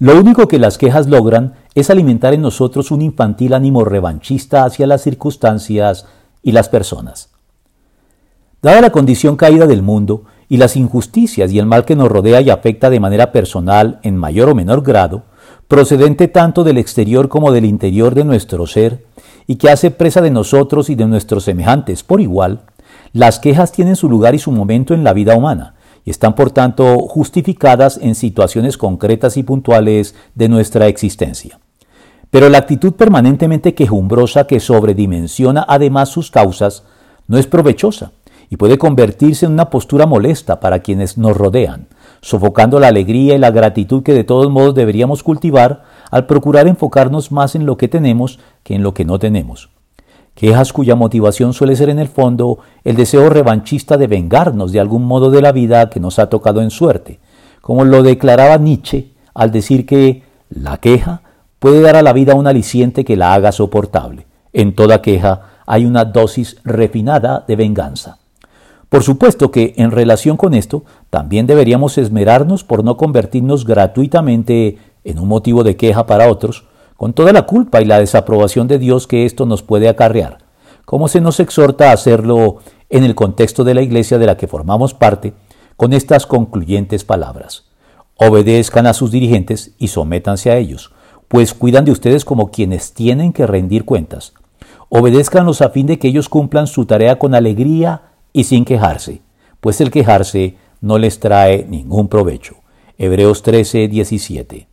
Lo único que las quejas logran es alimentar en nosotros un infantil ánimo revanchista hacia las circunstancias y las personas. Dada la condición caída del mundo y las injusticias y el mal que nos rodea y afecta de manera personal en mayor o menor grado, procedente tanto del exterior como del interior de nuestro ser, y que hace presa de nosotros y de nuestros semejantes por igual, las quejas tienen su lugar y su momento en la vida humana, están por tanto justificadas en situaciones concretas y puntuales de nuestra existencia. Pero la actitud permanentemente quejumbrosa que sobredimensiona además sus causas no es provechosa y puede convertirse en una postura molesta para quienes nos rodean, sofocando la alegría y la gratitud que de todos modos deberíamos cultivar al procurar enfocarnos más en lo que tenemos que en lo que no tenemos. Quejas cuya motivación suele ser en el fondo el deseo revanchista de vengarnos de algún modo de la vida que nos ha tocado en suerte, como lo declaraba Nietzsche al decir que la queja puede dar a la vida un aliciente que la haga soportable. En toda queja hay una dosis refinada de venganza. Por supuesto que en relación con esto también deberíamos esmerarnos por no convertirnos gratuitamente en un motivo de queja para otros, con toda la culpa y la desaprobación de Dios que esto nos puede acarrear, como se nos exhorta a hacerlo en el contexto de la iglesia de la que formamos parte, con estas concluyentes palabras. Obedezcan a sus dirigentes y sométanse a ellos, pues cuidan de ustedes como quienes tienen que rendir cuentas. Obedézcanlos a fin de que ellos cumplan su tarea con alegría y sin quejarse, pues el quejarse no les trae ningún provecho. Hebreos 13, 17.